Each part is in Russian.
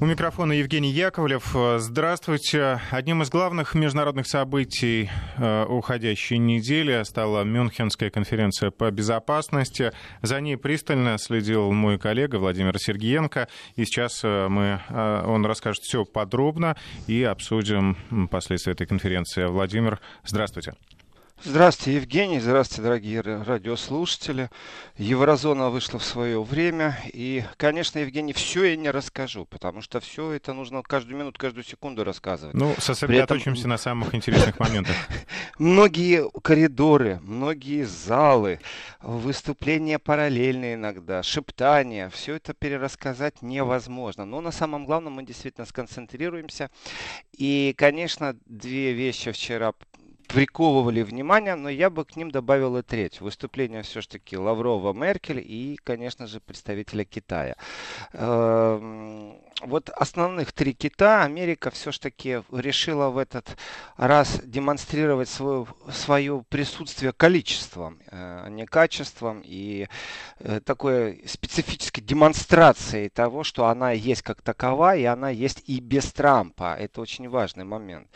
У микрофона Евгений Яковлев. Здравствуйте. Одним из главных международных событий э, уходящей недели стала Мюнхенская конференция по безопасности. За ней пристально следил мой коллега Владимир Сергеенко. И сейчас э, мы, э, он расскажет все подробно и обсудим последствия этой конференции. Владимир, здравствуйте. Здравствуйте, Евгений. Здравствуйте, дорогие радиослушатели. Еврозона вышла в свое время. И, конечно, Евгений, все я не расскажу, потому что все это нужно каждую минуту, каждую секунду рассказывать. Ну, сосредоточимся этом... на самых интересных моментах. Многие коридоры, многие залы, выступления параллельные иногда, шептания, все это перерассказать невозможно. Но на самом главном мы действительно сконцентрируемся. И, конечно, две вещи вчера приковывали внимание, но я бы к ним добавил и треть. Выступление все-таки Лаврова, Меркель и, конечно же, представителя Китая. Эм, вот основных три кита Америка все-таки решила в этот раз демонстрировать свое, свое присутствие количеством, э, а не качеством. И э, такой специфической демонстрацией того, что она есть как такова, и она есть и без Трампа. Это очень важный момент.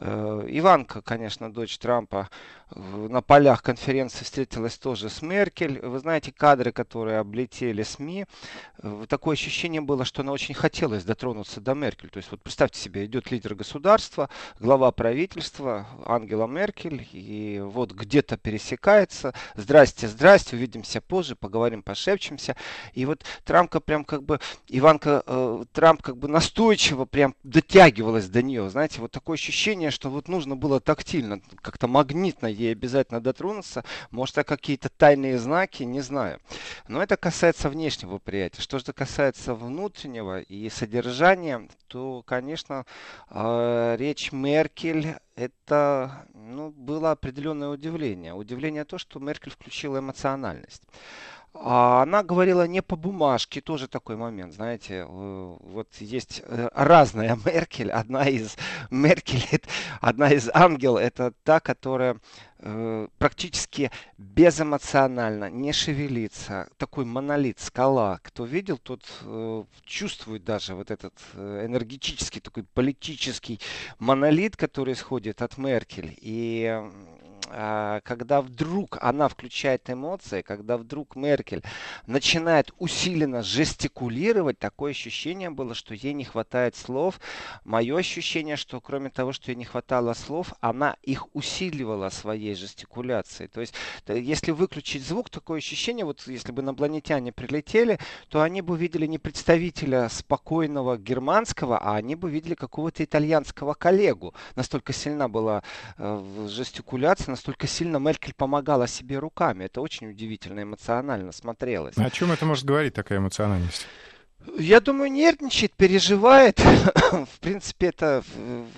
Э, Иванка, конечно, дочь Трампа, на полях конференции встретилась тоже с Меркель. Вы знаете, кадры, которые облетели СМИ, э, такое ощущение было, что она очень хотелось дотронуться до Меркель. То есть вот представьте себе, идет лидер государства, глава правительства Ангела Меркель, и вот где-то пересекается. Здрасте, здрасте, увидимся позже, поговорим, пошепчемся. И вот Трампка прям как бы, Иванка, э, Трамп как бы настойчиво прям дотягивалась до нее. Знаете, вот такое ощущение, что вот нужно было тактильно, как-то магнитно ей обязательно дотронуться. Может, это какие-то тайные знаки, не знаю. Но это касается внешнего восприятия. Что же касается внутреннего и содержания, то, конечно, э, речь Меркель это ну, было определенное удивление. Удивление то, что Меркель включила эмоциональность. А она говорила не по бумажке, тоже такой момент, знаете, э, вот есть э, разная Меркель, одна из Меркель, одна из ангел, это та, которая э, практически безэмоционально, не шевелится, такой монолит, скала. Кто видел, тот чувствует даже вот этот энергетический, такой политический монолит, который исходит от Меркель. И когда вдруг она включает эмоции, когда вдруг Меркель начинает усиленно жестикулировать, такое ощущение было, что ей не хватает слов. Мое ощущение, что кроме того, что ей не хватало слов, она их усиливала своей жестикуляцией. То есть, если выключить звук, такое ощущение, вот если бы инопланетяне прилетели, то они бы увидели не представителя спокойного германского, а они бы видели какого-то итальянского коллегу. Настолько сильна была э, жестикуляция, настолько сильно Меркель помогала себе руками. Это очень удивительно эмоционально смотрелось. О чем это может говорить, такая эмоциональность? Я думаю, нервничает, переживает. В принципе, это,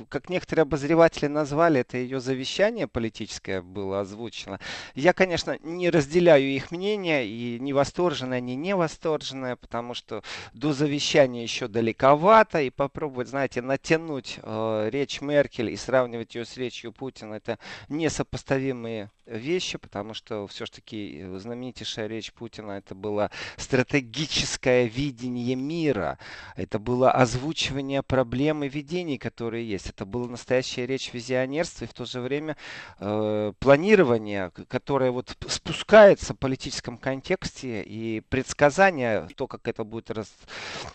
как некоторые обозреватели назвали, это ее завещание политическое было озвучено. Я, конечно, не разделяю их мнение, и не восторженное, ни не восторженное, потому что до завещания еще далековато, и попробовать, знаете, натянуть э, речь Меркель и сравнивать ее с речью Путина, это несопоставимые вещи, потому что все-таки знаменитейшая речь Путина это было стратегическое видение мира. Это было озвучивание проблем и видений, которые есть. Это была настоящая речь визионерства и в то же время э, планирование, которое вот спускается в политическом контексте и предсказание, то, как это будет раз,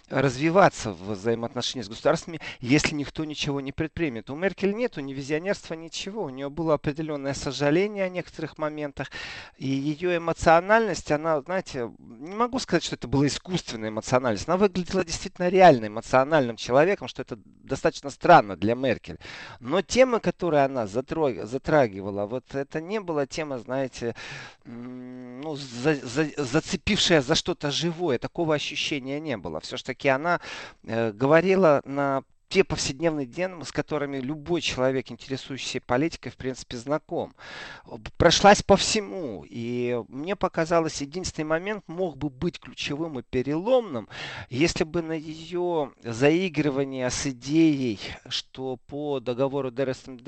развиваться в взаимоотношениях с государствами, если никто ничего не предпримет. У Меркель нету ни визионерства, ничего. У нее было определенное сожаление о некоторых моментах. И ее эмоциональность, она, знаете, не могу сказать, что это была искусственная эмоциональность она выглядела действительно реально эмоциональным человеком, что это достаточно странно для Меркель. Но темы, которые она затрагивала, вот это не была тема, знаете, ну, за, за, зацепившая за что-то живое. Такого ощущения не было. Все-таки она э, говорила на те повседневные темы, с которыми любой человек, интересующийся политикой, в принципе, знаком. Прошлась по всему. И мне показалось, единственный момент мог бы быть ключевым и переломным, если бы на ее заигрывание с идеей, что по договору ДРСМД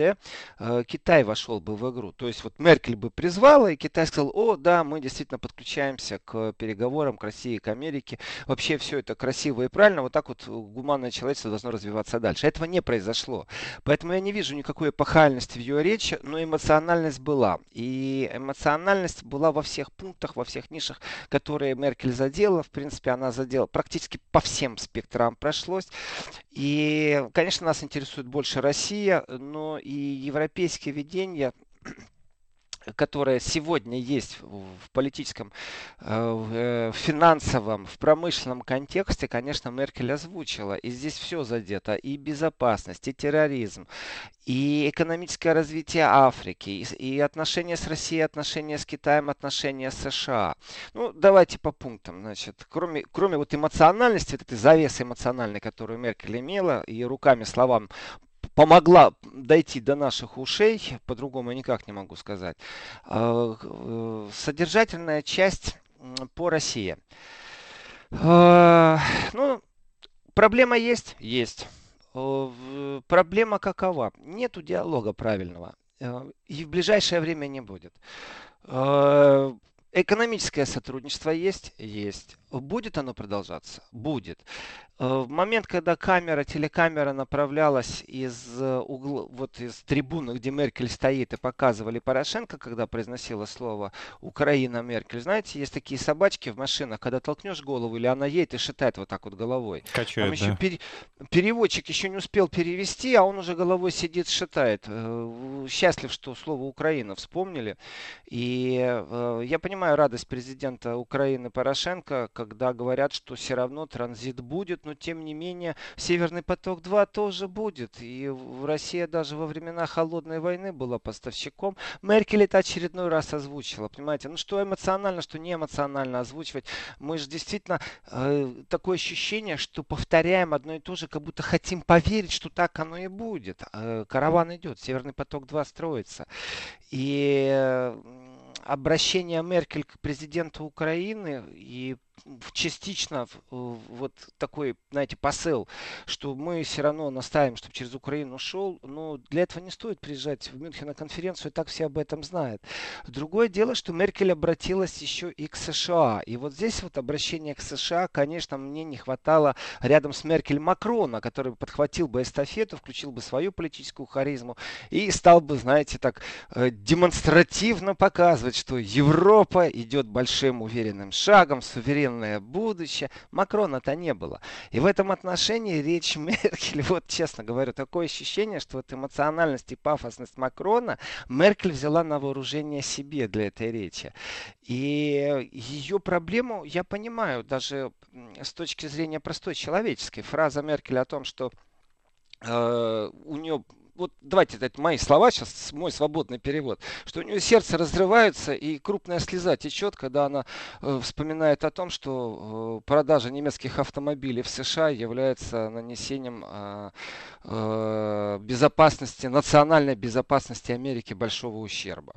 э, Китай вошел бы в игру. То есть вот Меркель бы призвала, и Китай сказал, о, да, мы действительно подключаемся к переговорам, к России, к Америке. Вообще все это красиво и правильно. Вот так вот гуманное человечество должно развиваться двигаться дальше. Этого не произошло. Поэтому я не вижу никакой эпохальности в ее речи, но эмоциональность была. И эмоциональность была во всех пунктах, во всех нишах, которые Меркель задела. В принципе, она задела практически по всем спектрам прошлось. И, конечно, нас интересует больше Россия, но и европейские видения которая сегодня есть в политическом, э, э, в финансовом, в промышленном контексте, конечно, Меркель озвучила. И здесь все задето. И безопасность, и терроризм, и экономическое развитие Африки, и отношения с Россией, отношения с Китаем, отношения с США. Ну, давайте по пунктам. Значит, кроме, кроме вот эмоциональности, вот этой завесы эмоциональной, которую Меркель имела, и руками, словам помогла дойти до наших ушей, по-другому никак не могу сказать. А, э, содержательная часть по России. А, ну, проблема есть? Есть. Проблема какова? Нету диалога правильного. Э, и в ближайшее время не будет. Экономическое сотрудничество есть? Есть. Будет оно продолжаться? Будет. Э, в момент, когда камера, телекамера направлялась из э, угла, вот из трибуны, где Меркель стоит, и показывали Порошенко, когда произносила слово Украина Меркель, знаете, есть такие собачки в машинах, когда толкнешь голову, или она едет и шатает вот так вот головой. Качает, Там еще да. пер... переводчик еще не успел перевести, а он уже головой сидит, шатает. Э, счастлив, что слово Украина вспомнили. И я понимаю радость президента Украины Порошенко, когда говорят, что все равно транзит будет, но тем не менее Северный поток-2 тоже будет. И Россия даже во времена холодной войны была поставщиком. Меркель это очередной раз озвучила, понимаете? Ну что эмоционально, что не эмоционально озвучивать. Мы же действительно э, такое ощущение, что повторяем одно и то же, как будто хотим поверить, что так оно и будет. Э, караван идет, Северный поток-2 строится. И э, обращение Меркель к президенту Украины и частично вот такой, знаете, посыл, что мы все равно наставим, чтобы через Украину шел, но для этого не стоит приезжать в Мюнхен на конференцию, и так все об этом знают. Другое дело, что Меркель обратилась еще и к США. И вот здесь вот обращение к США, конечно, мне не хватало рядом с Меркель Макрона, который подхватил бы эстафету, включил бы свою политическую харизму и стал бы, знаете, так э, демонстративно показывать, что Европа идет большим уверенным шагом, суверенным отдаленное будущее. Макрона-то не было. И в этом отношении речь Меркель, вот честно говорю, такое ощущение, что вот эмоциональность и пафосность Макрона Меркель взяла на вооружение себе для этой речи. И ее проблему я понимаю, даже с точки зрения простой человеческой. Фраза Меркель о том, что э, у нее вот давайте, это мои слова сейчас, мой свободный перевод, что у нее сердце разрывается и крупная слеза течет, когда она э, вспоминает о том, что э, продажа немецких автомобилей в США является нанесением э, безопасности, национальной безопасности Америки большого ущерба.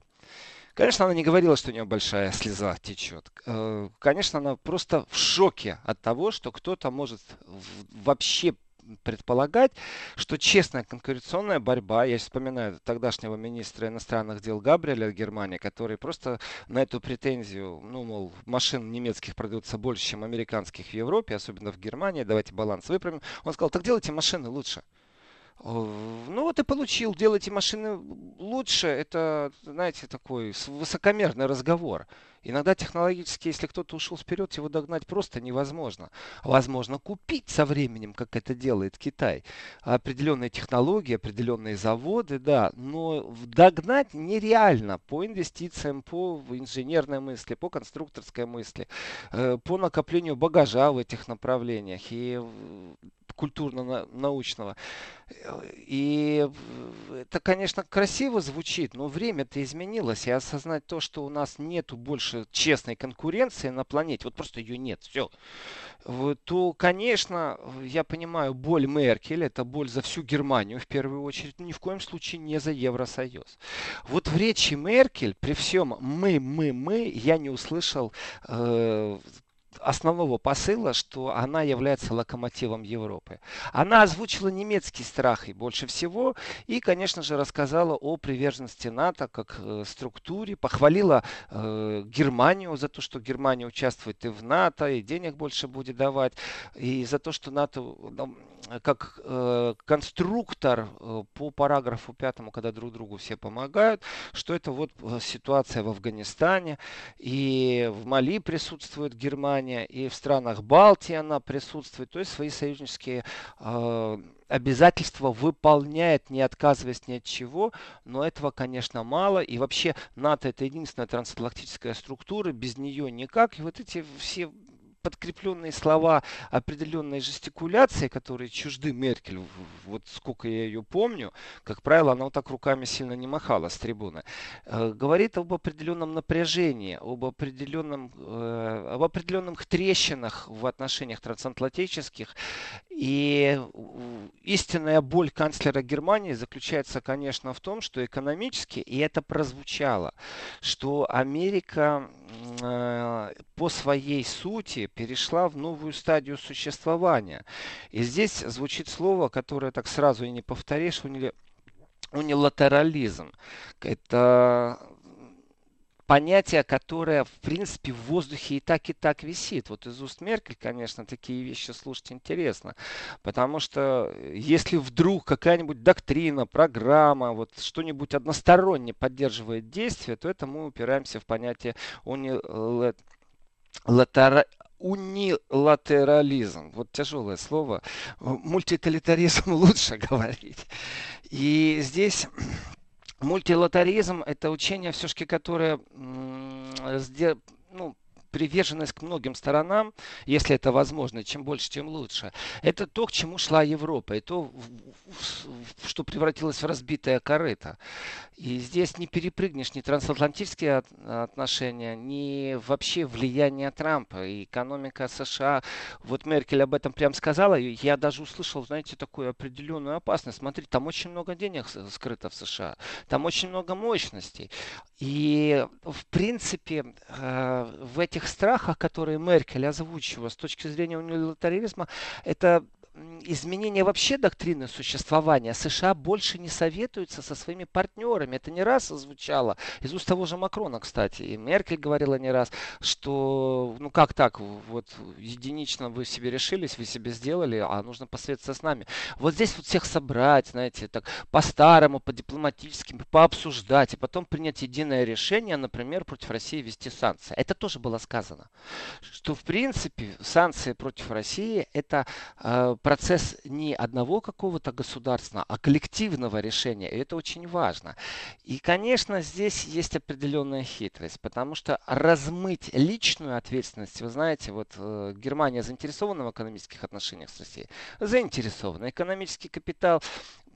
Конечно, она не говорила, что у нее большая слеза течет. Конечно, она просто в шоке от того, что кто-то может вообще предполагать, что честная конкуренционная борьба, я вспоминаю тогдашнего министра иностранных дел Габриэля Германии, который просто на эту претензию, ну, мол, машин немецких продаются больше, чем американских в Европе, особенно в Германии, давайте баланс выправим. Он сказал, так делайте машины лучше. Ну вот и получил, делайте машины лучше. Это, знаете, такой высокомерный разговор. Иногда технологически, если кто-то ушел вперед, его догнать просто невозможно. Возможно купить со временем, как это делает Китай. Определенные технологии, определенные заводы, да, но догнать нереально по инвестициям, по инженерной мысли, по конструкторской мысли, э, по накоплению багажа в этих направлениях. И культурно-научного. И это, конечно, красиво звучит, но время-то изменилось. И осознать то, что у нас нету больше честной конкуренции на планете, вот просто ее нет, все, то, конечно, я понимаю боль Меркель, это боль за всю Германию в первую очередь, ни в коем случае не за Евросоюз. Вот в речи Меркель при всем мы, мы, мы, я не услышал э, основного посыла, что она является локомотивом Европы. Она озвучила немецкие страхи больше всего и, конечно же, рассказала о приверженности НАТО как э, структуре, похвалила э, Германию за то, что Германия участвует и в НАТО, и денег больше будет давать, и за то, что НАТО как э, конструктор э, по параграфу пятому, когда друг другу все помогают, что это вот э, ситуация в Афганистане, и в Мали присутствует Германия, и в странах Балтии она присутствует, то есть свои союзнические э, обязательства выполняет, не отказываясь ни от чего, но этого, конечно, мало. И вообще НАТО это единственная трансатлантическая структура, без нее никак. И вот эти все подкрепленные слова определенной жестикуляции, которые чужды Меркель, вот сколько я ее помню, как правило, она вот так руками сильно не махала с трибуны, э, говорит об определенном напряжении, об определенном, э, об определенных трещинах в отношениях трансатлантических. И истинная боль канцлера Германии заключается, конечно, в том, что экономически, и это прозвучало, что Америка э, по своей сути перешла в новую стадию существования. И здесь звучит слово, которое так сразу и не повторишь, унилатерализм. Это понятие, которое, в принципе, в воздухе и так, и так висит. Вот из уст Меркель, конечно, такие вещи слушать интересно. Потому что э, если вдруг какая-нибудь доктрина, программа, вот что-нибудь односторонне поддерживает действие, то это мы упираемся в понятие унилатерализма латера... унилатерализм. Вот тяжелое слово. Мультиталитаризм лучше говорить. И здесь мультилатаризм это учение все-таки, которое ну, приверженность к многим сторонам, если это возможно, чем больше, тем лучше. Это то, к чему шла Европа, и то, что превратилось в разбитое корыто. И здесь не перепрыгнешь ни трансатлантические отношения, ни вообще влияние Трампа. И экономика США, вот Меркель об этом прям сказала, я даже услышал, знаете, такую определенную опасность. Смотрите, там очень много денег скрыто в США, там очень много мощностей. И, в принципе, э, в этих страхах, которые Меркель озвучивала с точки зрения унилатерализма, это изменение вообще доктрины существования США больше не советуются со своими партнерами. Это не раз звучало из уст того же Макрона, кстати. И Меркель говорила не раз, что ну как так, вот единично вы себе решились, вы себе сделали, а нужно посоветоваться с нами. Вот здесь вот всех собрать, знаете, так по-старому, по-дипломатически, пообсуждать, и потом принять единое решение, например, против России ввести санкции. Это тоже было сказано. Что в принципе санкции против России это э, процесс не одного какого-то государства, а коллективного решения. И это очень важно. И, конечно, здесь есть определенная хитрость, потому что размыть личную ответственность, вы знаете, вот э, Германия заинтересована в экономических отношениях с Россией, заинтересована. Экономический капитал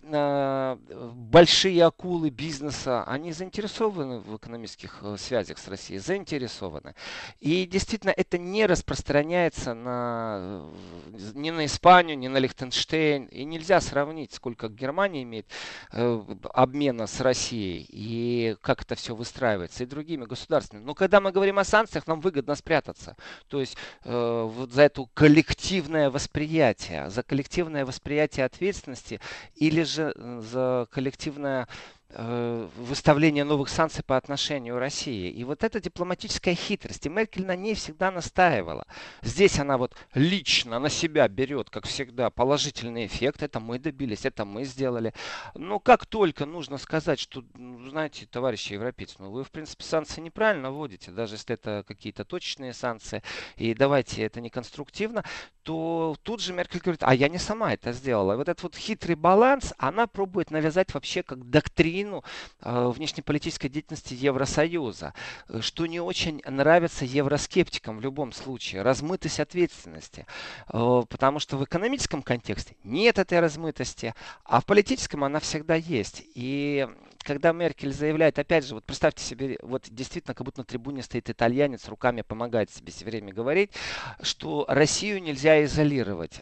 большие акулы бизнеса, они заинтересованы в экономических э, связях с Россией, заинтересованы. И действительно это не распространяется на, э, ни на Испанию, ни на Лихтенштейн. И нельзя сравнить, сколько Германия имеет обмена с Россией и как это все выстраивается, и другими государствами. Но когда мы говорим о санкциях, нам выгодно спрятаться. То есть э, вот за это коллективное восприятие, за коллективное восприятие ответственности или же за коллективное Э, выставление новых санкций по отношению России. И вот эта дипломатическая хитрость, и Меркель на ней всегда настаивала. Здесь она вот лично на себя берет, как всегда, положительный эффект. Это мы добились, это мы сделали. Но как только нужно сказать, что, ну, знаете, товарищи европейцы, ну вы, в принципе, санкции неправильно вводите, даже если это какие-то точечные санкции, и давайте это не конструктивно, то тут же Меркель говорит, а я не сама это сделала. И вот этот вот хитрый баланс она пробует навязать вообще как доктрину э, внешнеполитической деятельности Евросоюза, что не очень нравится евроскептикам в любом случае. Размытость ответственности. Э, потому что в экономическом контексте нет этой размытости, а в политическом она всегда есть. И когда Меркель заявляет, опять же, вот представьте себе, вот действительно, как будто на трибуне стоит итальянец, руками помогает себе все время говорить, что Россию нельзя изолировать.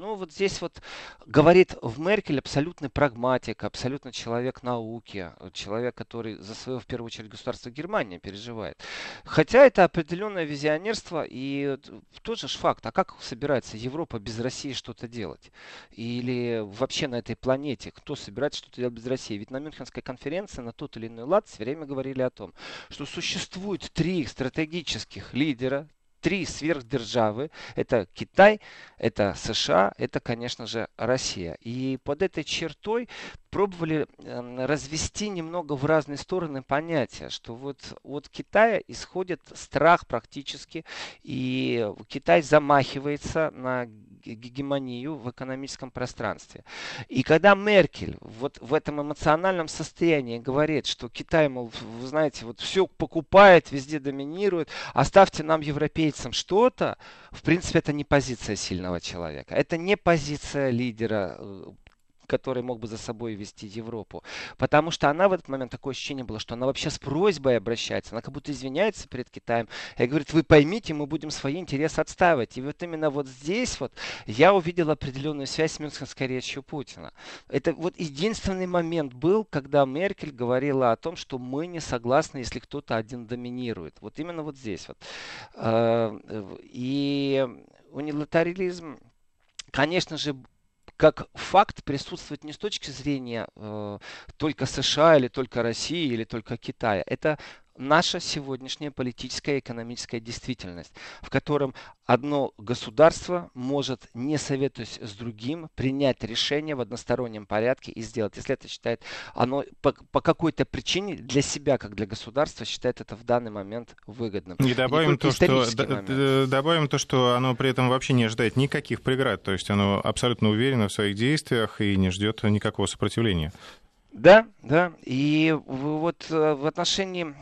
Ну, вот здесь вот говорит в Меркель абсолютный прагматик, абсолютно человек науки, человек, который за свое, в первую очередь, государство Германии переживает. Хотя это определенное визионерство и тот же факт, а как собирается Европа без России что-то делать? Или вообще на этой планете кто собирается что-то делать без России? Ведь на Мюнхенской конференции на тот или иной лад все время говорили о том, что существует три стратегических лидера, три сверхдержавы. Это Китай, это США, это, конечно же, Россия. И под этой чертой пробовали э, развести немного в разные стороны понятия, что вот от Китая исходит страх практически, и Китай замахивается на гегемонию в экономическом пространстве. И когда Меркель вот в этом эмоциональном состоянии говорит, что Китай, мол, вы знаете, вот все покупает, везде доминирует, оставьте нам, европейцам, что-то, в принципе, это не позиция сильного человека. Это не позиция лидера э, который мог бы за собой вести Европу. Потому что она в этот момент, такое ощущение было, что она вообще с просьбой обращается, она как будто извиняется перед Китаем и говорит, вы поймите, мы будем свои интересы отстаивать. И вот именно вот здесь вот я увидел определенную связь с Мюнхенской речью Путина. Это вот единственный момент был, когда Меркель говорила о том, что мы не согласны, если кто-то один доминирует. Вот именно вот здесь вот. Э, и унилатаризм, конечно же, как факт присутствует не с точки зрения э, только США или только России или только Китая. Это наша сегодняшняя политическая и экономическая действительность, в котором одно государство может, не советуясь с другим, принять решение в одностороннем порядке и сделать. Если это считает, оно по, по какой-то причине для себя, как для государства, считает это в данный момент выгодным. И добавим, и то, что, добавим то, что оно при этом вообще не ожидает никаких преград, то есть оно абсолютно уверено в своих действиях и не ждет никакого сопротивления. Да, да. И вот э, в отношении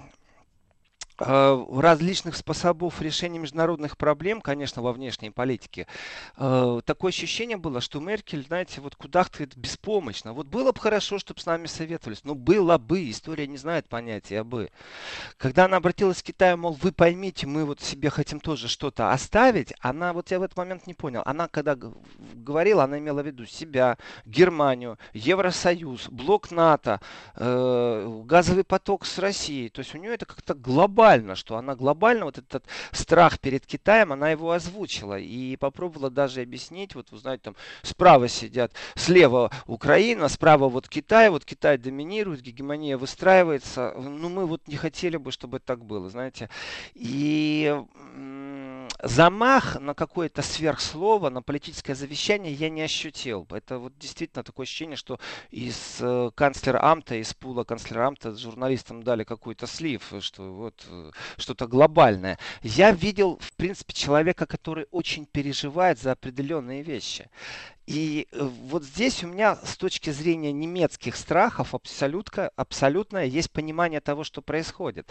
различных способов решения международных проблем, конечно, во внешней политике, э, такое ощущение было, что Меркель, знаете, вот кудахтает беспомощно. Вот было бы хорошо, чтобы с нами советовались, но было бы, история не знает понятия бы. Когда она обратилась к Китаю, мол, вы поймите, мы вот себе хотим тоже что-то оставить, она, вот я в этот момент не понял, она когда говорила, она имела в виду себя, Германию, Евросоюз, блок НАТО, э, газовый поток с Россией, то есть у нее это как-то глобально глобально, что она глобально, вот этот страх перед Китаем, она его озвучила и попробовала даже объяснить, вот вы знаете, там справа сидят, слева Украина, справа вот Китай, вот Китай доминирует, гегемония выстраивается, ну мы вот не хотели бы, чтобы так было, знаете. И замах на какое-то сверхслово, на политическое завещание я не ощутил. Это вот действительно такое ощущение, что из э, канцлера Амта, из пула канцлера Амта журналистам дали какой-то слив, что вот э, что-то глобальное. Я видел, в принципе, человека, который очень переживает за определенные вещи. И э, вот здесь у меня с точки зрения немецких страхов абсолютно, абсолютно есть понимание того, что происходит.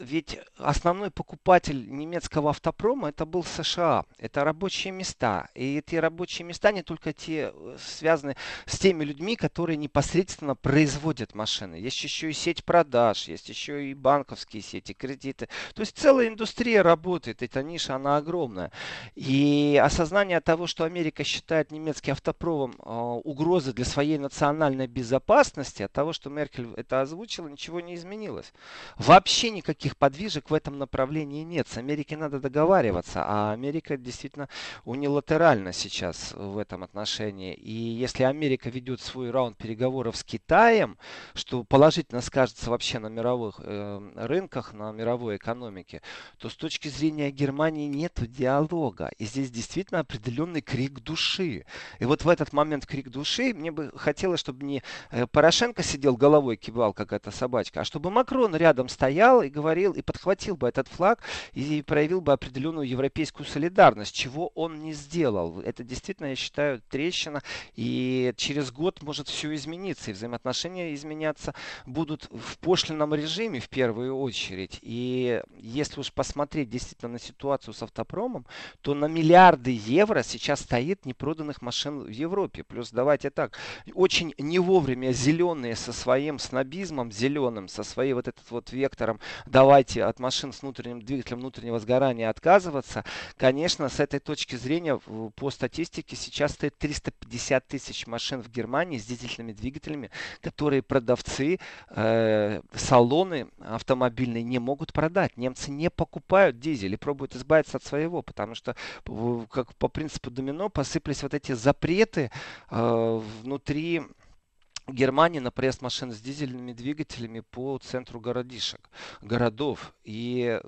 Ведь основной покупатель немецкого автопрома это был США. Это рабочие места. И эти рабочие места не только те э, связаны с теми людьми, которые непосредственно производят машины. Есть еще и сеть продаж, есть еще и банковские сети, кредиты. То есть целая индустрия работает. Эта ниша, она огромная. И осознание того, что Америка считает немецкий автопром э, угрозой для своей национальной безопасности, от того, что Меркель это озвучила, ничего не изменилось. Вообще никаких никаких подвижек в этом направлении нет. С Америкой надо договариваться, а Америка действительно унилатеральна сейчас в этом отношении. И если Америка ведет свой раунд переговоров с Китаем, что положительно скажется вообще на мировых э, рынках, на мировой экономике, то с точки зрения Германии нет диалога. И здесь действительно определенный крик души. И вот в этот момент крик души мне бы хотелось, чтобы не э, Порошенко сидел головой кивал, как эта собачка, а чтобы Макрон рядом стоял и говорил, говорил и подхватил бы этот флаг и проявил бы определенную европейскую солидарность, чего он не сделал. Это действительно, я считаю, трещина, и через год может все измениться, и взаимоотношения изменяться будут в пошлинном режиме в первую очередь. И если уж посмотреть действительно на ситуацию с автопромом, то на миллиарды евро сейчас стоит непроданных машин в Европе. Плюс давайте так, очень не вовремя зеленые со своим снобизмом, зеленым, со своим вот этот вот вектором, давайте от машин с внутренним двигателем внутреннего сгорания отказываться, конечно, с этой точки зрения по статистике сейчас стоит 350 тысяч машин в Германии с дизельными двигателями, которые продавцы, э, салоны автомобильные не могут продать. Немцы не покупают дизель и пробуют избавиться от своего, потому что как по принципу домино посыпались вот эти запреты э, внутри Германии на проезд машин с дизельными двигателями по центру городишек, городов. И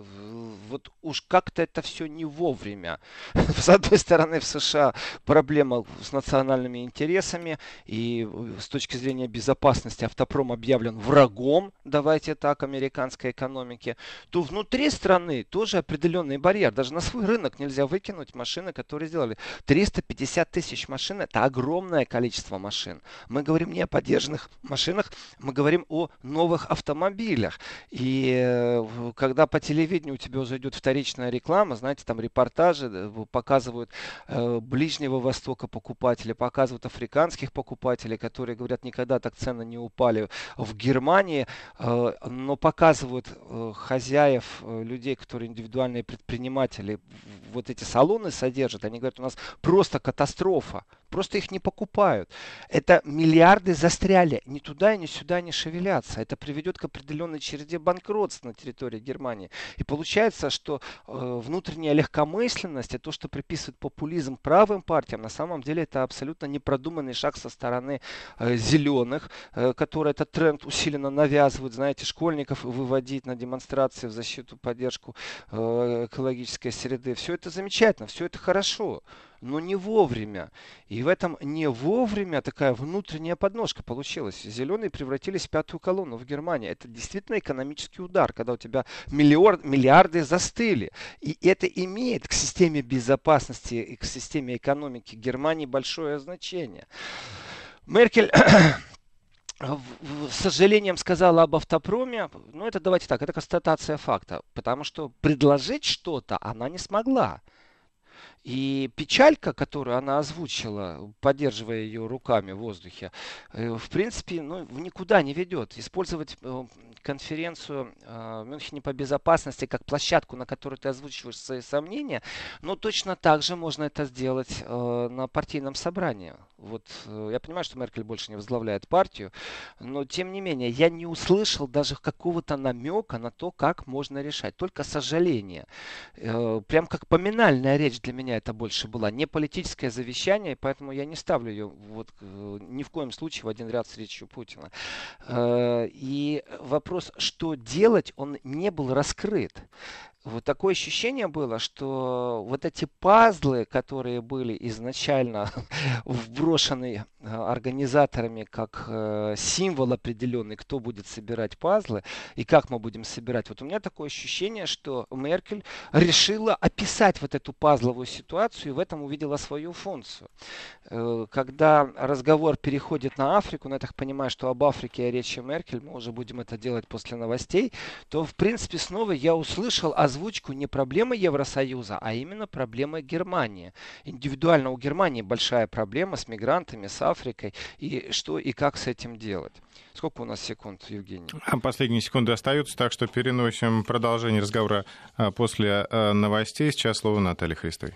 вот уж как-то это все не вовремя. С одной стороны, в США проблема с национальными интересами, и с точки зрения безопасности автопром объявлен врагом, давайте так, американской экономики, то внутри страны тоже определенный барьер. Даже на свой рынок нельзя выкинуть машины, которые сделали. 350 тысяч машин – это огромное количество машин. Мы говорим не о поддержке подержанных машинах, мы говорим о новых автомобилях. И э, когда по телевидению у тебя уже идет вторичная реклама, знаете, там репортажи показывают э, Ближнего Востока покупателей, показывают африканских покупателей, которые говорят, никогда так цены не упали в Германии, э, но показывают хозяев, людей, которые индивидуальные предприниматели, вот эти салоны содержат, они говорят, у нас просто катастрофа, просто их не покупают. Это миллиарды застряли застряли ни туда, ни сюда не шевелятся. Это приведет к определенной череде банкротств на территории Германии. И получается, что э, внутренняя легкомысленность, и то, что приписывает популизм правым партиям, на самом деле это абсолютно непродуманный шаг со стороны э, зеленых, э, которые этот тренд усиленно навязывают, знаете, школьников выводить на демонстрации в защиту, поддержку экологической среды. Все это замечательно, все это хорошо но не вовремя. И в этом не вовремя такая внутренняя подножка получилась. Зеленые превратились в пятую колонну в Германии. Это действительно экономический удар, когда у тебя миллиард, миллиарды застыли. И это имеет к системе безопасности и к системе экономики Германии большое значение. Меркель с сожалением сказала об автопроме, ну это давайте так, это констатация факта, потому что предложить что-то она не смогла. И печалька, которую она озвучила, поддерживая ее руками в воздухе, э, в принципе, ну, никуда не ведет. Использовать э, конференцию э, в Мюнхене по безопасности как площадку, на которой ты озвучиваешь свои сомнения, но точно так же можно это сделать на партийном собрании. Вот я понимаю, что Меркель больше не возглавляет партию, но тем не менее я не услышал даже какого-то намека на то, как можно решать. Только сожаление. Прям как поминальная речь для меня меня это больше была не политическое завещание, поэтому я не ставлю ее вот, э, ни в коем случае в один ряд с речью Путина. Э, и вопрос, что делать, он не был раскрыт вот такое ощущение было, что вот эти пазлы, которые были изначально вброшены э, организаторами как э, символ определенный, кто будет собирать пазлы и как мы будем собирать. Вот у меня такое ощущение, что Меркель решила описать вот эту пазловую ситуацию и в этом увидела свою функцию. Э, когда разговор переходит на Африку, но я так понимаю, что об Африке и о речи Меркель, мы уже будем это делать после новостей, то в принципе снова я услышал о озвучку не проблемы Евросоюза, а именно проблемы Германии. Индивидуально у Германии большая проблема с мигрантами, с Африкой. И что и как с этим делать? Сколько у нас секунд, Евгений? А последние секунды остаются, так что переносим продолжение разговора а, после а, новостей. Сейчас слово Натальи Христовой.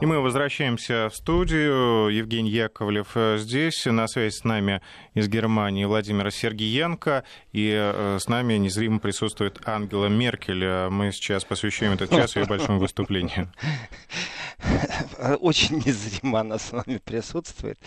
И мы возвращаемся в студию. Евгений Яковлев э, здесь. На связи с нами из Германии Владимир Сергиенко. И э, с нами незримо присутствует Ангела Меркель. Э, мы сейчас посвящаем этот час ее большому выступлению. Очень незримо она с вами присутствует.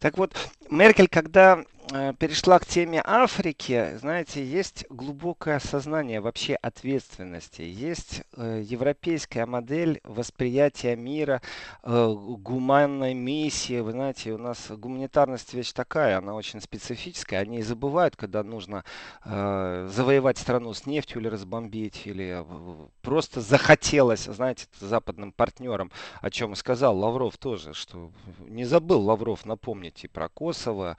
Так вот, Меркель, когда перешла к теме Африки, знаете, есть глубокое осознание вообще ответственности. Есть э, европейская модель восприятия мира, э, гуманной миссии. Вы знаете, у нас гуманитарность вещь такая, она очень специфическая. Они забывают, когда нужно э, завоевать страну с нефтью или разбомбить, или э, просто захотелось, знаете, западным партнерам, о чем сказал Лавров тоже, что не забыл Лавров напомнить и про Kosovo,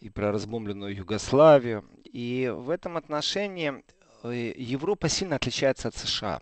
и про разбомбленную Югославию. И в этом отношении э, Европа сильно отличается от США.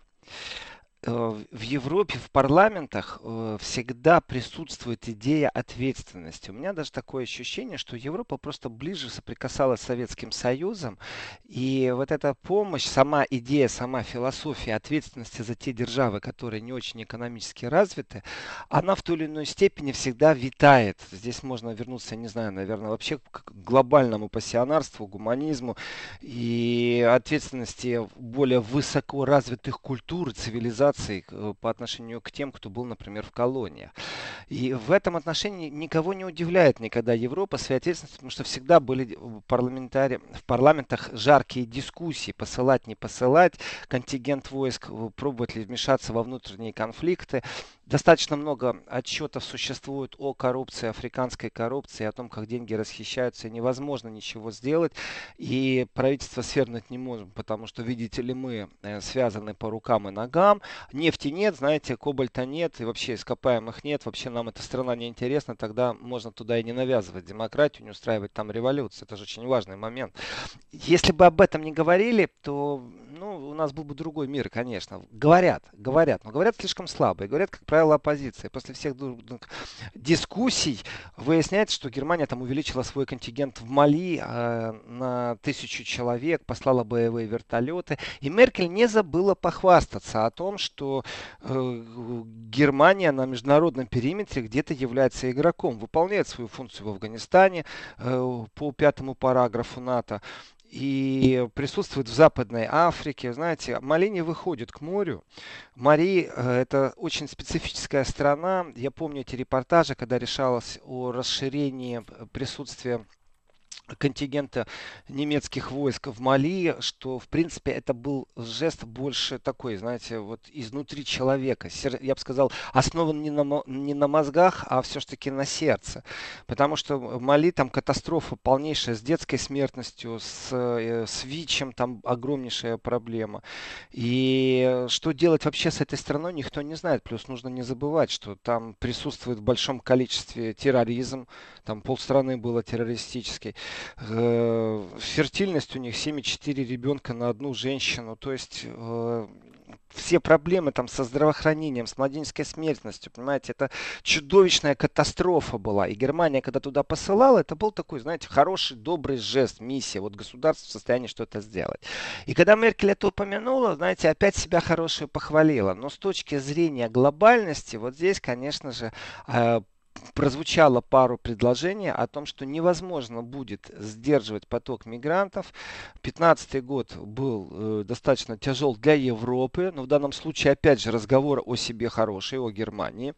Э, в Европе, в парламентах э, всегда присутствует идея ответственности. У меня даже такое ощущение, что Европа просто ближе соприкасалась с Советским Союзом, и вот эта помощь, сама идея, сама философия ответственности за те державы, которые не очень экономически развиты, она в той или иной степени всегда витает. Здесь можно вернуться, не знаю, наверное, вообще к глобальному пассионарству, гуманизму и ответственности более высоко развитых культур, цивилизаций, репараций э, по отношению к тем, кто был, например, в колониях. И в этом отношении никого не удивляет никогда Европа своей ответственностью, потому что всегда были парламентари... в парламентах жаркие дискуссии, посылать, не посылать контингент войск, э, пробовать ли вмешаться во внутренние конфликты. Достаточно много отчетов существует о коррупции, африканской коррупции, о том, как деньги расхищаются, и невозможно ничего сделать. И правительство свернуть не можем, потому что, видите ли, мы э, связаны по рукам и ногам. Нефти нет, знаете, кобальта нет, и вообще ископаемых нет. Вообще нам эта страна не интересна, тогда можно туда и не навязывать демократию, не устраивать там революцию. Это же очень важный момент. Если бы об этом не говорили, то ну, у нас был бы другой мир, конечно. Говорят, говорят, но говорят слишком слабо. И говорят, как правило, оппозиция. После всех дискуссий выясняется, что Германия там увеличила свой контингент в Мали э, на тысячу человек, послала боевые вертолеты. И Меркель не забыла похвастаться о том, что э, Германия на международном периметре где-то является игроком, выполняет свою функцию в Афганистане э, по пятому параграфу НАТО и присутствует в Западной Африке. Знаете, Мали выходит к морю. Мари э, – это очень специфическая страна. Я помню эти репортажи, когда решалось о расширении присутствия контингента немецких войск в Мали, что, в принципе, это был жест больше такой, знаете, вот изнутри человека. Я бы сказал, основан не на, не на мозгах, а все-таки на сердце. Потому что в Мали там катастрофа полнейшая с детской смертностью, с, э, с ВИЧем там огромнейшая проблема. И что делать вообще с этой страной, никто не знает. Плюс нужно не забывать, что там присутствует в большом количестве терроризм, там полстраны было террористической. Э, фертильность у них 7,4 ребенка на одну женщину. То есть э, все проблемы там со здравоохранением, с младенческой смертностью, понимаете, это чудовищная катастрофа была. И Германия, когда туда посылала, это был такой, знаете, хороший, добрый жест, миссия. Вот государство в состоянии что-то сделать. И когда Меркель это упомянула, знаете, опять себя хорошую похвалила. Но с точки зрения глобальности, вот здесь, конечно же, э, прозвучало пару предложений о том, что невозможно будет сдерживать поток мигрантов. 2015 год был э, достаточно тяжел для Европы, но в данном случае, опять же, разговор о себе хороший, о Германии.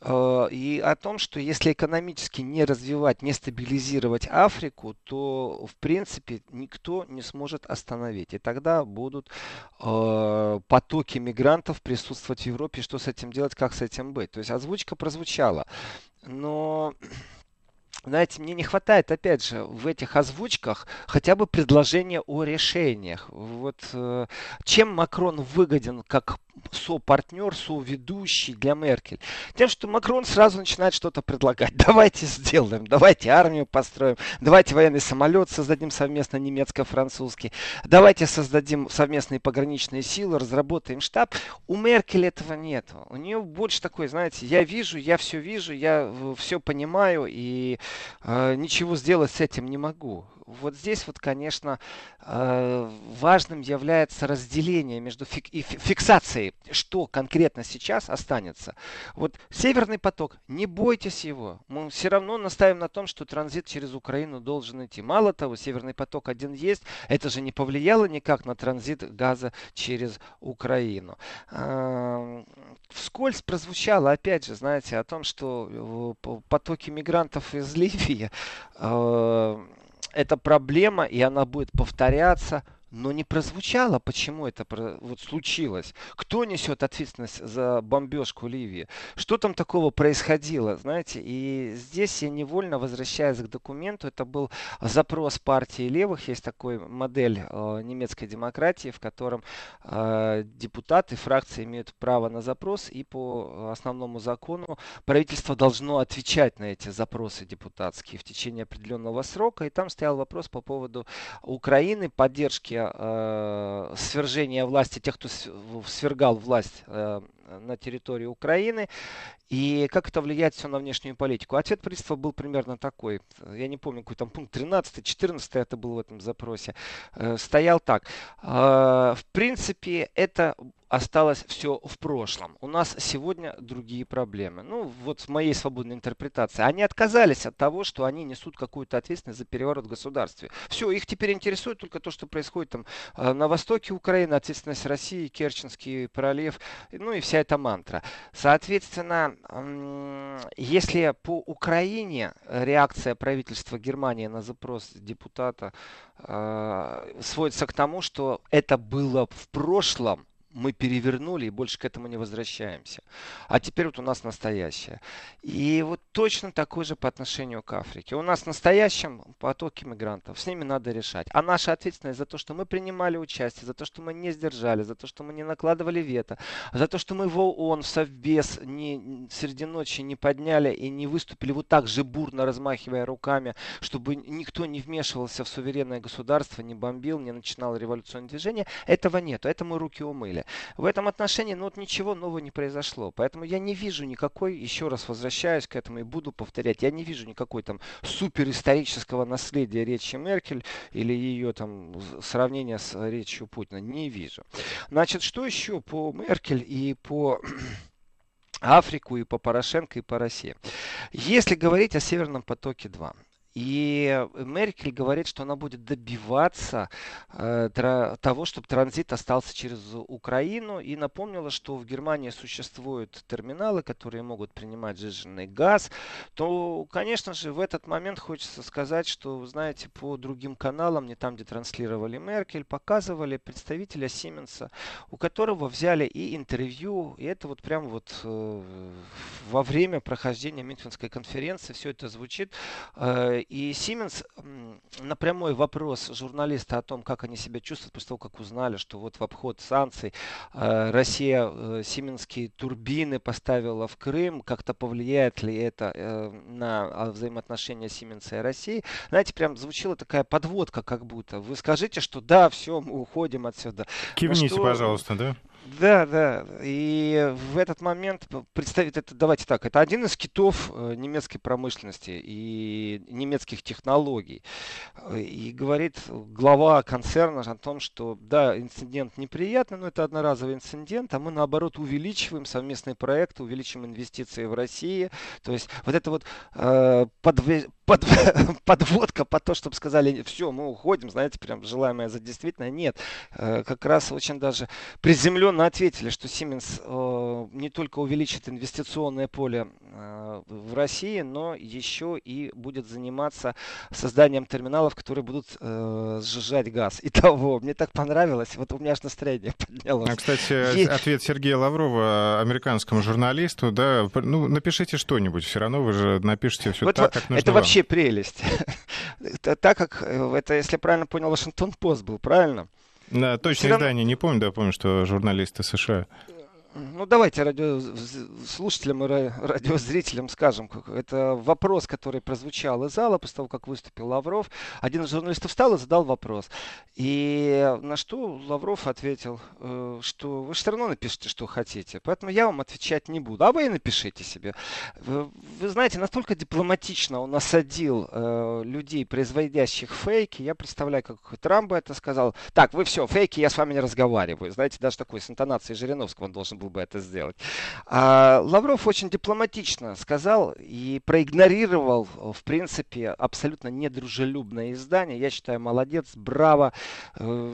Э, и о том, что если экономически не развивать, не стабилизировать Африку, то, в принципе, никто не сможет остановить. И тогда будут э, потоки мигрантов присутствовать в Европе. Что с этим делать, как с этим быть? То есть озвучка прозвучала но знаете, мне не хватает, опять же, в этих озвучках хотя бы предложения о решениях. Вот э, чем Макрон выгоден как сопартнер, соведущий для Меркель? Тем, что Макрон сразу начинает что-то предлагать. Давайте сделаем, давайте армию построим, давайте военный самолет создадим совместно немецко-французский, давайте создадим совместные пограничные силы, разработаем штаб. У Меркель этого нет. У нее больше такой, знаете, я вижу, я все вижу, я э, все понимаю и э, ничего сделать с этим не могу. Вот здесь вот, конечно, э, важным является разделение между фик и фиксацией, что конкретно сейчас останется. Вот Северный поток, не бойтесь его. Мы все равно настаиваем на том, что транзит через Украину должен идти. Мало того, Северный поток один есть, это же не повлияло никак на транзит газа через Украину. Э, вскользь прозвучало, опять же, знаете, о том, что э, потоки мигрантов из Ливии это проблема, и она будет повторяться но не прозвучало, почему это вот случилось. Кто несет ответственность за бомбежку Ливии? Что там такого происходило, знаете? И здесь я невольно возвращаюсь к документу. Это был запрос партии левых. Есть такой модель э, немецкой демократии, в котором э, депутаты фракции имеют право на запрос, и по основному закону правительство должно отвечать на эти запросы депутатские в течение определенного срока. И там стоял вопрос по поводу Украины, поддержки э, свержения власти тех, кто свергал власть э, на территории Украины. И как это влияет все на внешнюю политику? Ответ правительства был примерно такой. Я не помню, какой там пункт 13, 14 это был в этом запросе. Э, стоял так. Э, в принципе, это осталось все в прошлом. У нас сегодня другие проблемы. Ну, вот в моей свободной интерпретации. Они отказались от того, что они несут какую-то ответственность за переворот в государстве. Все, их теперь интересует только то, что происходит там э, на востоке Украины, ответственность России, Керченский пролив, ну и вся эта мантра. Соответственно, если по Украине реакция правительства Германии на запрос депутата э, сводится к тому, что это было в прошлом, мы перевернули и больше к этому не возвращаемся. А теперь вот у нас настоящее. И вот точно такой же по отношению к Африке. У нас настоящем потоки мигрантов. С ними надо решать. А наша ответственность за то, что мы принимали участие, за то, что мы не сдержали, за то, что мы не накладывали вето, за то, что мы в ООН, в Совбез не, среди ночи не подняли и не выступили вот так же бурно размахивая руками, чтобы никто не вмешивался в суверенное государство, не бомбил, не начинал революционное движение. Этого нет. Это мы руки умыли далее. В этом отношении ну, вот ничего нового не произошло. Поэтому я не вижу никакой, еще раз возвращаюсь к этому и буду повторять, я не вижу никакой там суперисторического наследия речи Меркель или ее там сравнения с речью Путина. Не вижу. Значит, что еще по Меркель и по Африку, и по Порошенко, и по России. Если говорить о Северном потоке 2, и Меркель говорит, что она будет добиваться э, того, чтобы транзит остался через Украину. И напомнила, что в Германии существуют терминалы, которые могут принимать жиженный газ. То, конечно же, в этот момент хочется сказать, что, знаете, по другим каналам, не там, где транслировали Меркель, показывали представителя Сименса, у которого взяли и интервью. И это вот прямо вот э, во время прохождения Мюнхенской конференции все это звучит. Э, и Siemens на прямой вопрос журналиста о том, как они себя чувствуют после того, как узнали, что вот в обход санкций э, Россия э, сименские турбины поставила в Крым, как-то повлияет ли это э, на а, взаимоотношения Siemens и России, знаете, прям звучала такая подводка как будто. Вы скажите, что да, все, мы уходим отсюда. Кивните, что... пожалуйста, да? Да, да. И в этот момент представить это, давайте так, это один из китов э, немецкой промышленности и немецких технологий. И говорит глава концерна о том, что да, инцидент неприятный, но это одноразовый инцидент, а мы наоборот увеличиваем совместные проекты, увеличиваем инвестиции в России. То есть вот это вот э, подве под, подводка под то, чтобы сказали, все, мы уходим, знаете, прям желаемое за действительно. Нет, э, как раз очень даже приземленно ответили, что Siemens э, не только увеличит инвестиционное поле э, в России, но еще и будет заниматься созданием терминалов, которые будут сжижать газ. Итого, мне так понравилось, вот у меня аж настроение поднялось. А, кстати, Есть... ответ Сергея Лаврова американскому журналисту, да, ну, напишите что-нибудь, все равно вы же напишите все вот, так, как нужно Это вообще вообще прелесть. так как э, это, если я правильно понял, Вашингтон-Пост был, правильно? Да, точное издание не помню, да, помню, что журналисты США. Ну, давайте радиослушателям и радиозрителям скажем. Это вопрос, который прозвучал из зала после того, как выступил Лавров. Один из журналистов встал и задал вопрос. И на что Лавров ответил, э, что вы все равно напишите, что хотите. Поэтому я вам отвечать не буду. А вы и напишите себе. Вы, знаете, настолько дипломатично он осадил э, людей, производящих фейки. Я представляю, как Трамп это сказал. Так, вы все, фейки, я с вами не разговариваю. Знаете, даже такой с интонацией Жириновского он должен был бы это сделать. А Лавров очень дипломатично сказал и проигнорировал, в принципе, абсолютно недружелюбное издание. Я считаю, молодец, браво. Э,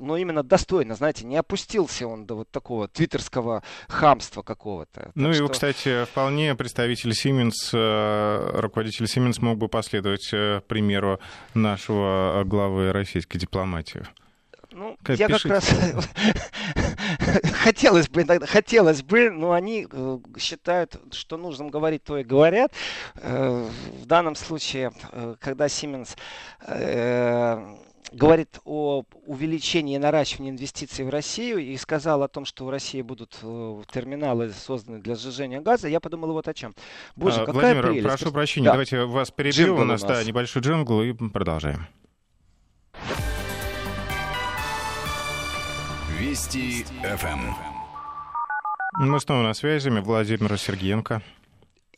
но именно достойно, знаете, не опустился он до вот такого твиттерского хамства какого-то. Ну что... кстати, вполне представитель Siemens, э, руководитель Siemens мог бы последовать э, примеру нашего главы российской дипломатии. Ну, как я пишите. как раз хотелось бы, хотелось бы, но они э, считают, что нужно говорить, то и говорят. Э, в данном случае, э, когда Siemens говорит о увеличении и наращивании инвестиций в Россию и сказал о том, что в России будут терминалы созданы для сжижения газа, я подумал вот о чем. Боже, а, какая Владимир, прелесть. прошу прощения, да. давайте вас перебью. У нас, у нас да, небольшой джингл и продолжаем. Вести ФМ. Мы снова на связи. Владимир Сергеенко.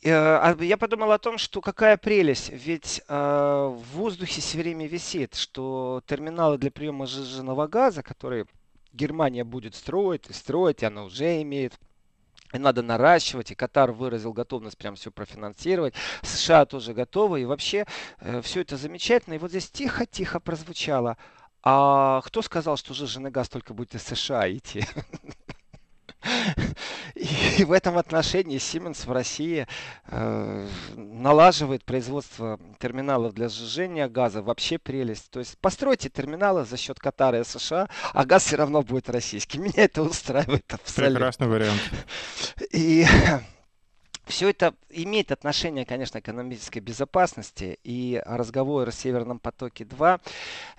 Э, а я подумал о том, что какая прелесть, ведь э, в воздухе все время висит, что терминалы для приема сжиженного газа, которые Германия будет строить и строить, и она уже имеет, и надо наращивать, и Катар выразил готовность прям все профинансировать, США тоже готовы, и вообще э, все это замечательно. И вот здесь тихо-тихо прозвучало, а кто сказал, что жиженый газ только будет из США идти? И в этом отношении Siemens в России э, налаживает производство терминалов для сжижения газа. Вообще прелесть. То есть постройте терминалы за счет Катара и США, а газ все равно будет российский. Меня это устраивает абсолютно. Прекрасный вариант. И все это имеет отношение, конечно, к экономической безопасности. И разговор о Северном потоке-2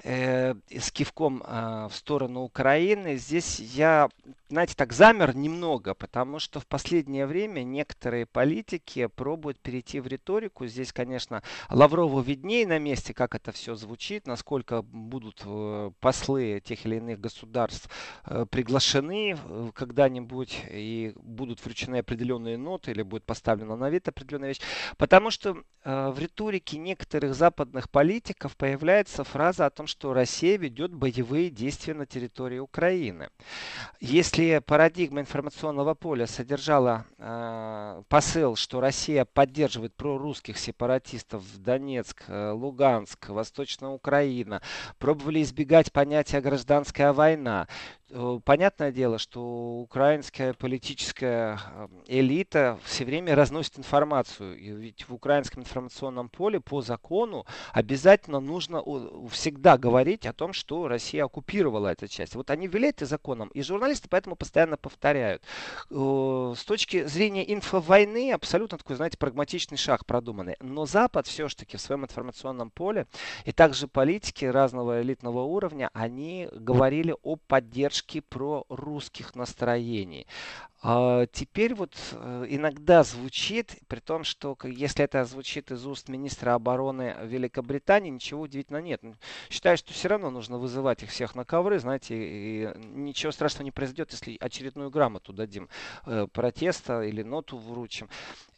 э, с кивком э, в сторону Украины, здесь я, знаете, так замер немного, потому что в последнее время некоторые политики пробуют перейти в риторику. Здесь, конечно, Лаврову виднее на месте, как это все звучит, насколько будут э, послы тех или иных государств э, приглашены э, когда-нибудь и будут вручены определенные ноты или будет поставлена на вид определенная вещь. Потому что в риторике некоторых западных политиков появляется фраза о том, что Россия ведет боевые действия на территории Украины. Если парадигма информационного поля содержала э, посыл, что Россия поддерживает прорусских сепаратистов в Донецк, э, Луганск, Восточная Украина, пробовали избегать понятия гражданская война, понятное дело, что украинская политическая э, элита все время разносит информацию. И ведь в украинском информационном поле по закону обязательно нужно всегда говорить о том, что Россия оккупировала эту часть. Вот они ввели это законом, и журналисты поэтому постоянно повторяют. Э, с точки зрения инфовойны абсолютно такой, знаете, прагматичный шаг продуманный. Но Запад все-таки в своем информационном поле и также политики разного элитного уровня, они говорили о поддержке поддержки русских настроений. А теперь вот э, иногда звучит, при том, что если это звучит из уст министра обороны Великобритании, ничего удивительного нет. Считаю, что все равно нужно вызывать их всех на ковры, знаете, и ничего страшного не произойдет, если очередную грамоту дадим э, протеста или ноту вручим.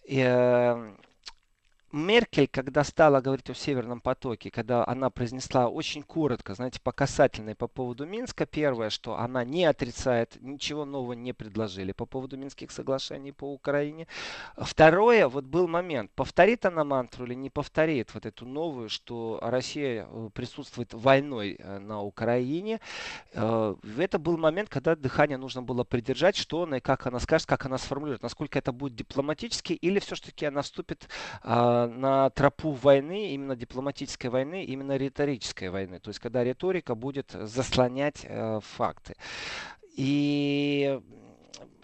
И, э, Меркель, когда стала говорить о Северном потоке, когда она произнесла очень коротко, знаете, по касательной по поводу Минска, первое, что она не отрицает, ничего нового не предложили по поводу Минских соглашений по Украине. Второе, вот был момент, повторит она мантру или не повторит вот эту новую, что Россия э, присутствует войной э, на Украине. Э, это был момент, когда дыхание нужно было придержать, что она и как она скажет, как она сформулирует, насколько это будет дипломатически или все-таки она вступит а, на тропу войны, именно дипломатической войны, именно риторической войны. То есть, когда риторика будет заслонять э, факты. И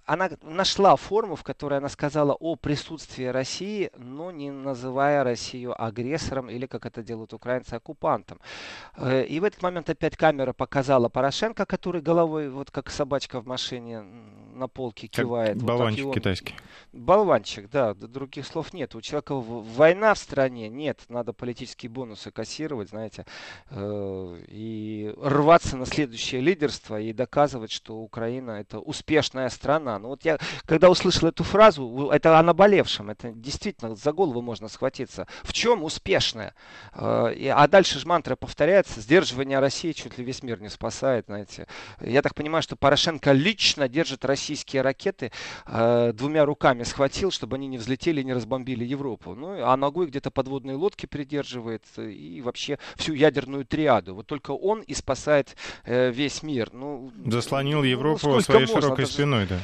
она нашла форму, в которой она сказала о присутствии России, но не называя Россию агрессором или, как это делают украинцы, оккупантом. Э, и в этот момент опять камера показала Порошенко, который головой, вот как собачка в машине на полке кивает. Как вот болванчик он... китайский. Болванчик, да, других слов нет. У человека война в стране, нет, надо политические бонусы кассировать, знаете, э, и рваться на следующее лидерство и доказывать, что Украина это успешная страна, стран. Вот я, когда услышал эту фразу, это о наболевшем, это действительно за голову можно схватиться. В чем успешная? А дальше же мантра повторяется, сдерживание России чуть ли весь мир не спасает, знаете. Я так понимаю, что Порошенко лично держит российские ракеты, двумя руками схватил, чтобы они не взлетели и не разбомбили Европу. Ну, а ногой где-то подводные лодки придерживает и вообще всю ядерную триаду. Вот только он и спасает э, весь мир. Ну, Заслонил ну, Европу ну, своей можно? широкой даже... спиной, да.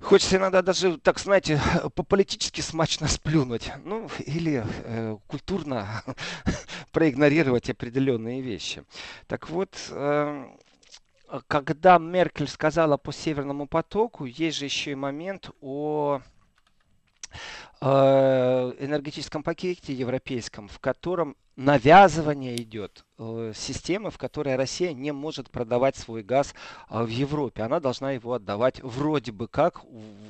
Хочется иногда даже, так знаете, по-политически смачно сплюнуть. Ну, или э, культурно проигнорировать определенные вещи. Так вот, э, когда Меркель сказала по Северному потоку, есть же еще и момент о э, энергетическом пакете европейском, в котором навязывание идет системы, в которой Россия не может продавать свой газ а, в Европе. Она должна его отдавать вроде бы как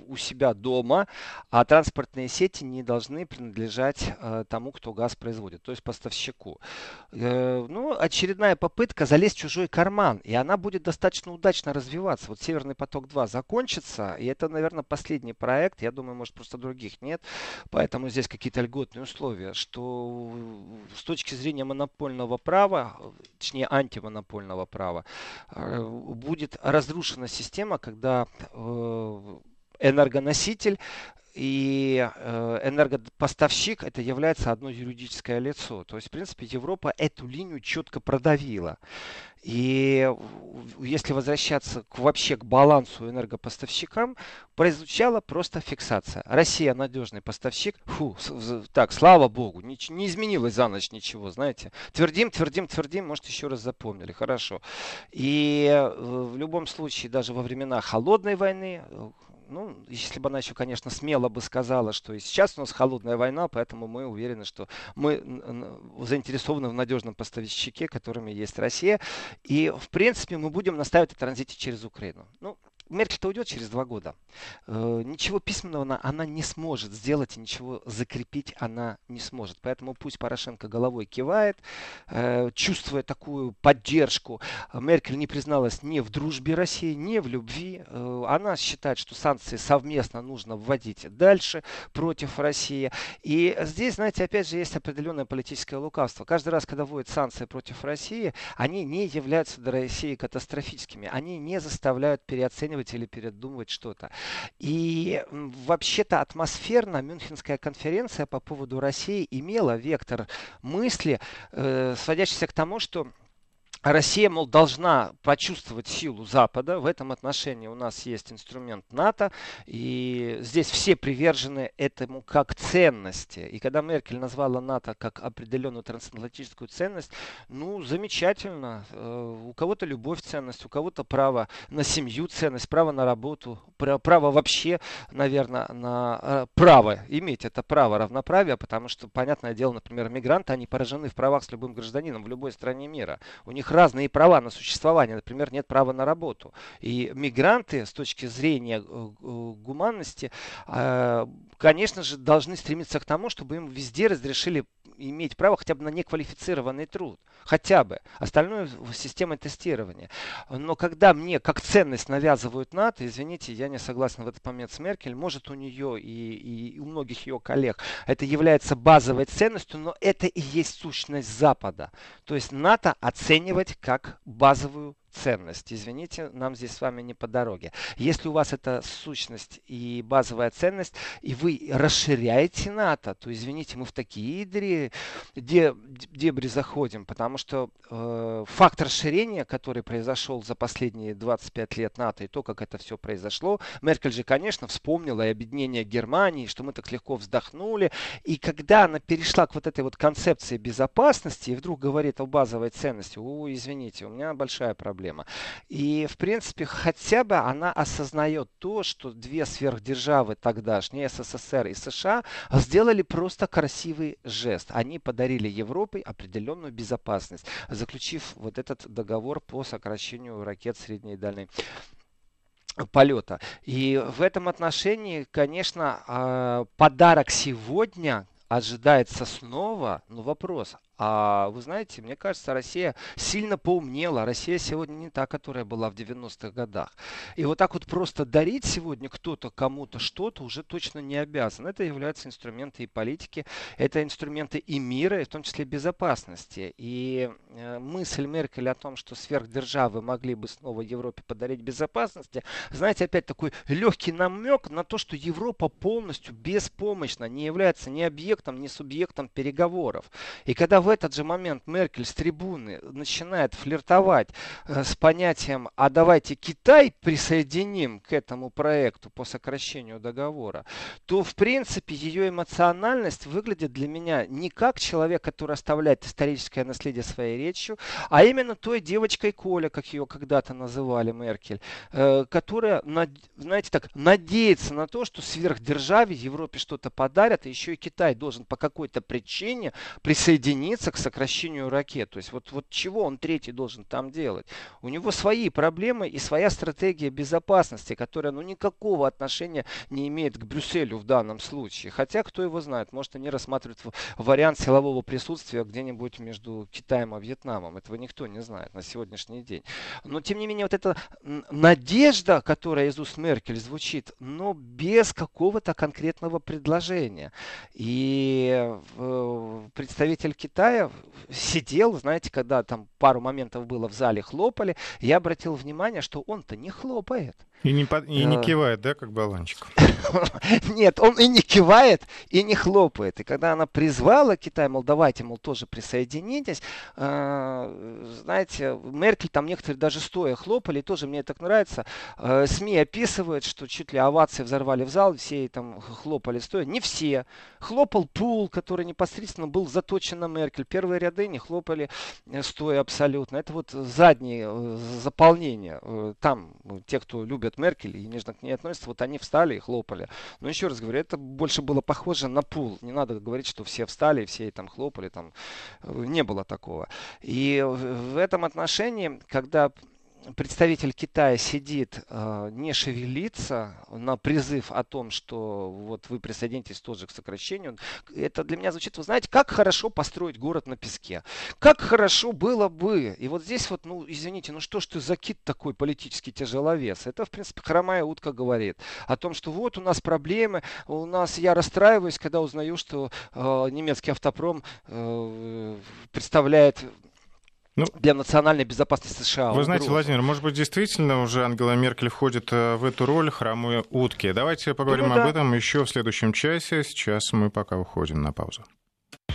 у себя дома, а транспортные сети не должны принадлежать э, тому, кто газ производит, то есть поставщику. Э, ну, очередная попытка залезть в чужой карман, и она будет достаточно удачно развиваться. Вот Северный поток-2 закончится, и это, наверное, последний проект. Я думаю, может, просто других нет. Поэтому здесь какие-то льготные условия, что с точки зрения монопольного права права, точнее антимонопольного права, э, будет разрушена система, когда э, энергоноситель и э, энергопоставщик это является одно юридическое лицо. То есть, в принципе, Европа эту линию четко продавила. И если возвращаться к, вообще к балансу энергопоставщикам, прозвучала просто фиксация. Россия надежный поставщик. Фу, так, слава богу, не, не изменилось за ночь ничего, знаете. Твердим, твердим, твердим, может еще раз запомнили, хорошо. И э, в любом случае, даже во времена холодной войны, э, ну, если бы она еще, конечно, смело бы сказала, что и сейчас у нас холодная война, поэтому мы уверены, что мы заинтересованы в надежном поставщике, которыми есть Россия. И, в принципе, мы будем настаивать о транзите через Украину. Ну, Меркель-то уйдет через два года. Э, ничего письменного она, она не сможет сделать ничего закрепить она не сможет. Поэтому пусть Порошенко головой кивает, э, чувствуя такую поддержку. Меркель не призналась ни в дружбе России, ни в любви. Э, она считает, что санкции совместно нужно вводить дальше против России. И здесь, знаете, опять же, есть определенное политическое лукавство. Каждый раз, когда вводят санкции против России, они не являются для России катастрофическими. Они не заставляют переоценивать переоценивать или передумывать что-то. И вообще-то атмосферно Мюнхенская конференция по поводу России имела вектор мысли, э, сводящийся к тому, что Россия, мол, должна почувствовать силу Запада. В этом отношении у нас есть инструмент НАТО. И здесь все привержены этому как ценности. И когда Меркель назвала НАТО как определенную трансатлантическую ценность, ну, замечательно. Э, у кого-то любовь ценность, у кого-то право на семью ценность, право на работу, право вообще, наверное, на э, право иметь это право равноправия, потому что, понятное дело, например, мигранты, они поражены в правах с любым гражданином в любой стране мира. У них разные права на существование. Например, нет права на работу. И мигранты с точки зрения э, э, гуманности, э, конечно же, должны стремиться к тому, чтобы им везде разрешили иметь право хотя бы на неквалифицированный труд. Хотя бы. Остальное система тестирования. Но когда мне как ценность навязывают НАТО, извините, я не согласен в этот момент с Меркель, может у нее и, и у многих ее коллег это является базовой ценностью, но это и есть сущность Запада. То есть НАТО оценивать как базовую ценность. Извините, нам здесь с вами не по дороге. Если у вас это сущность и базовая ценность, и вы расширяете НАТО, то, извините, мы в такие дебри, дебри заходим, потому что э, факт расширения, который произошел за последние 25 лет НАТО, и то, как это все произошло, Меркель же, конечно, вспомнила и объединение Германии, что мы так легко вздохнули, и когда она перешла к вот этой вот концепции безопасности и вдруг говорит о базовой ценности, о, извините, у меня большая проблема проблема. И, в принципе, хотя бы она осознает то, что две сверхдержавы тогдашние, СССР и США, сделали просто красивый жест. Они подарили Европе определенную безопасность, заключив вот этот договор по сокращению ракет средней и дальней полета. И в этом отношении, конечно, а, подарок сегодня ожидается снова, но вопрос, А вы знаете, мне кажется, Россия сильно поумнела. Россия сегодня не та, которая была в 90-х годах. И вот так вот просто дарить сегодня кто-то кому-то что-то уже точно не обязан. Это являются инструменты и политики, это инструменты и мира, и в том числе безопасности. И э, мысль Меркель о том, что сверхдержавы могли бы снова Европе подарить безопасности, знаете, опять такой легкий намек на то, что Европа полностью беспомощна, не является ни объектом, ни субъектом переговоров. И когда в этот же момент Меркель с трибуны начинает флиртовать э, с понятием «а давайте Китай присоединим к этому проекту по сокращению договора», то в принципе ее эмоциональность выглядит для меня не как человек, который оставляет историческое наследие своей речью, а именно той девочкой Коля, как ее когда-то называли Меркель, э, которая, знаете так, надеется на то, что сверхдержаве Европе что-то подарят, и еще и Китай должен по какой-то причине присоединиться к сокращению ракет. То есть вот, вот чего он третий должен там делать? У него свои проблемы и своя стратегия безопасности, которая ну, никакого отношения не имеет к Брюсселю в данном случае. Хотя, кто его знает, может они рассматривают вариант силового присутствия где-нибудь между Китаем и Вьетнамом. Этого никто не знает на сегодняшний день. Но, тем не менее, вот эта надежда, которая из уст Меркель звучит, но без какого-то конкретного предложения. И представитель Китая сидел, знаете, когда там пару моментов было в зале, хлопали, я обратил внимание, что он-то не хлопает. И не, под... и не кивает, да, как баллончик? Нет, он и не кивает, и не хлопает. И когда она призвала Китай, мол, давайте, мол, тоже присоединитесь, э, знаете, Меркель там некоторые даже стоя хлопали, тоже мне так нравится. Э, СМИ описывают, что чуть ли овации взорвали в зал, все там хлопали стоя. Не все. Хлопал Пул, который непосредственно был заточен на Меркель. Первые ряды не хлопали э, стоя абсолютно. Это вот задние заполнения. Там те, кто любит любят Меркель и нежно к ней относятся, вот они встали и хлопали. Но еще раз говорю, это больше было похоже на пул. Не надо говорить, что все встали все там хлопали, там не было такого. И в этом отношении, когда представитель Китая сидит, э, не шевелится на призыв о том, что вот вы присоединитесь тоже к сокращению, это для меня звучит, вы знаете, как хорошо построить город на песке. Как хорошо было бы. И вот здесь вот, ну, извините, ну что ж ты за кит такой политический тяжеловес? Это, в принципе, хромая утка говорит о том, что вот у нас проблемы, у нас, я расстраиваюсь, когда узнаю, что э, немецкий автопром э, представляет ну, для национальной безопасности США. Вы знаете, Владимир, может быть, действительно уже Ангела Меркель входит э, в эту роль хромой утки. Давайте поговорим Думаю, об да. этом еще в следующем часе. Сейчас мы пока уходим на паузу.